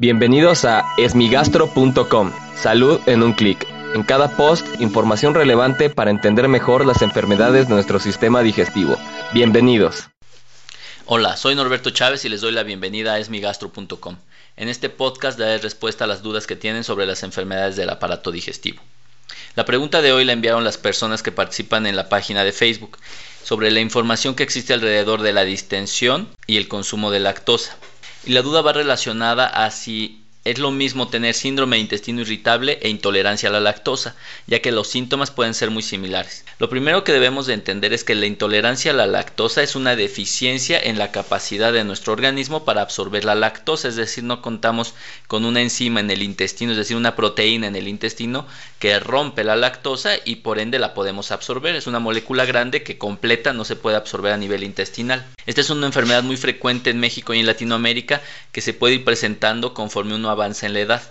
Bienvenidos a esmigastro.com. Salud en un clic. En cada post, información relevante para entender mejor las enfermedades de nuestro sistema digestivo. Bienvenidos. Hola, soy Norberto Chávez y les doy la bienvenida a esmigastro.com. En este podcast daré respuesta a las dudas que tienen sobre las enfermedades del aparato digestivo. La pregunta de hoy la enviaron las personas que participan en la página de Facebook sobre la información que existe alrededor de la distensión y el consumo de lactosa. Y la duda va relacionada a si es lo mismo tener síndrome de intestino irritable e intolerancia a la lactosa, ya que los síntomas pueden ser muy similares. Lo primero que debemos de entender es que la intolerancia a la lactosa es una deficiencia en la capacidad de nuestro organismo para absorber la lactosa, es decir, no contamos con una enzima en el intestino, es decir, una proteína en el intestino que rompe la lactosa y por ende la podemos absorber. Es una molécula grande que completa no se puede absorber a nivel intestinal. Esta es una enfermedad muy frecuente en México y en Latinoamérica que se puede ir presentando conforme uno avanza en la edad.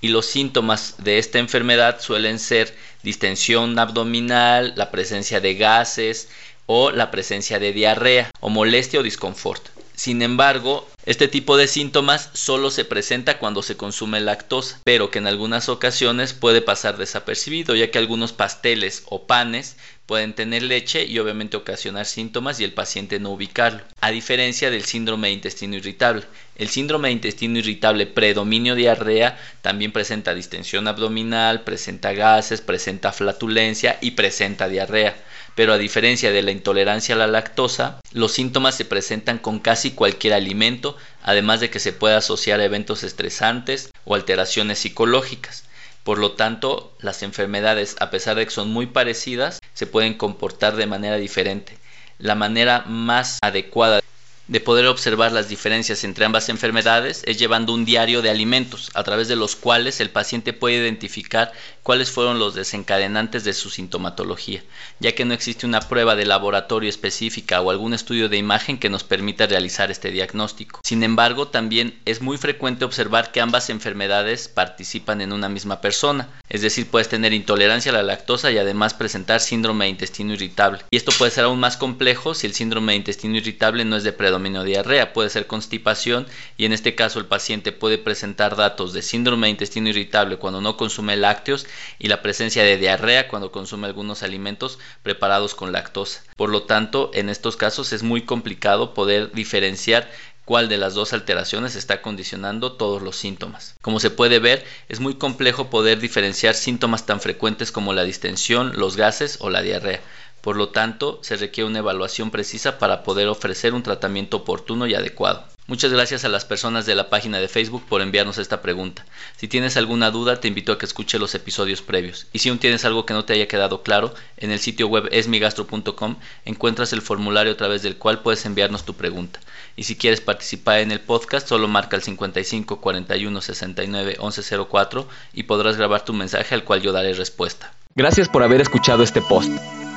Y los síntomas de esta enfermedad suelen ser distensión abdominal, la presencia de gases o la presencia de diarrea o molestia o disconfort. Sin embargo, este tipo de síntomas solo se presenta cuando se consume lactosa, pero que en algunas ocasiones puede pasar desapercibido, ya que algunos pasteles o panes pueden tener leche y obviamente ocasionar síntomas y el paciente no ubicarlo, a diferencia del síndrome de intestino irritable. El síndrome de intestino irritable predominio diarrea también presenta distensión abdominal, presenta gases, presenta flatulencia y presenta diarrea pero a diferencia de la intolerancia a la lactosa, los síntomas se presentan con casi cualquier alimento, además de que se puede asociar a eventos estresantes o alteraciones psicológicas. Por lo tanto, las enfermedades, a pesar de que son muy parecidas, se pueden comportar de manera diferente. La manera más adecuada de poder observar las diferencias entre ambas enfermedades es llevando un diario de alimentos, a través de los cuales el paciente puede identificar cuáles fueron los desencadenantes de su sintomatología, ya que no existe una prueba de laboratorio específica o algún estudio de imagen que nos permita realizar este diagnóstico. Sin embargo, también es muy frecuente observar que ambas enfermedades participan en una misma persona, es decir, puedes tener intolerancia a la lactosa y además presentar síndrome de intestino irritable. Y esto puede ser aún más complejo si el síndrome de intestino irritable no es de diarrea, puede ser constipación y en este caso el paciente puede presentar datos de síndrome de intestino irritable cuando no consume lácteos y la presencia de diarrea cuando consume algunos alimentos preparados con lactosa. Por lo tanto, en estos casos es muy complicado poder diferenciar cuál de las dos alteraciones está condicionando todos los síntomas. Como se puede ver, es muy complejo poder diferenciar síntomas tan frecuentes como la distensión, los gases o la diarrea. Por lo tanto, se requiere una evaluación precisa para poder ofrecer un tratamiento oportuno y adecuado. Muchas gracias a las personas de la página de Facebook por enviarnos esta pregunta. Si tienes alguna duda, te invito a que escuche los episodios previos. Y si aún tienes algo que no te haya quedado claro, en el sitio web esmigastro.com encuentras el formulario a través del cual puedes enviarnos tu pregunta. Y si quieres participar en el podcast, solo marca el 55 41 69 11 04 y podrás grabar tu mensaje al cual yo daré respuesta. Gracias por haber escuchado este post.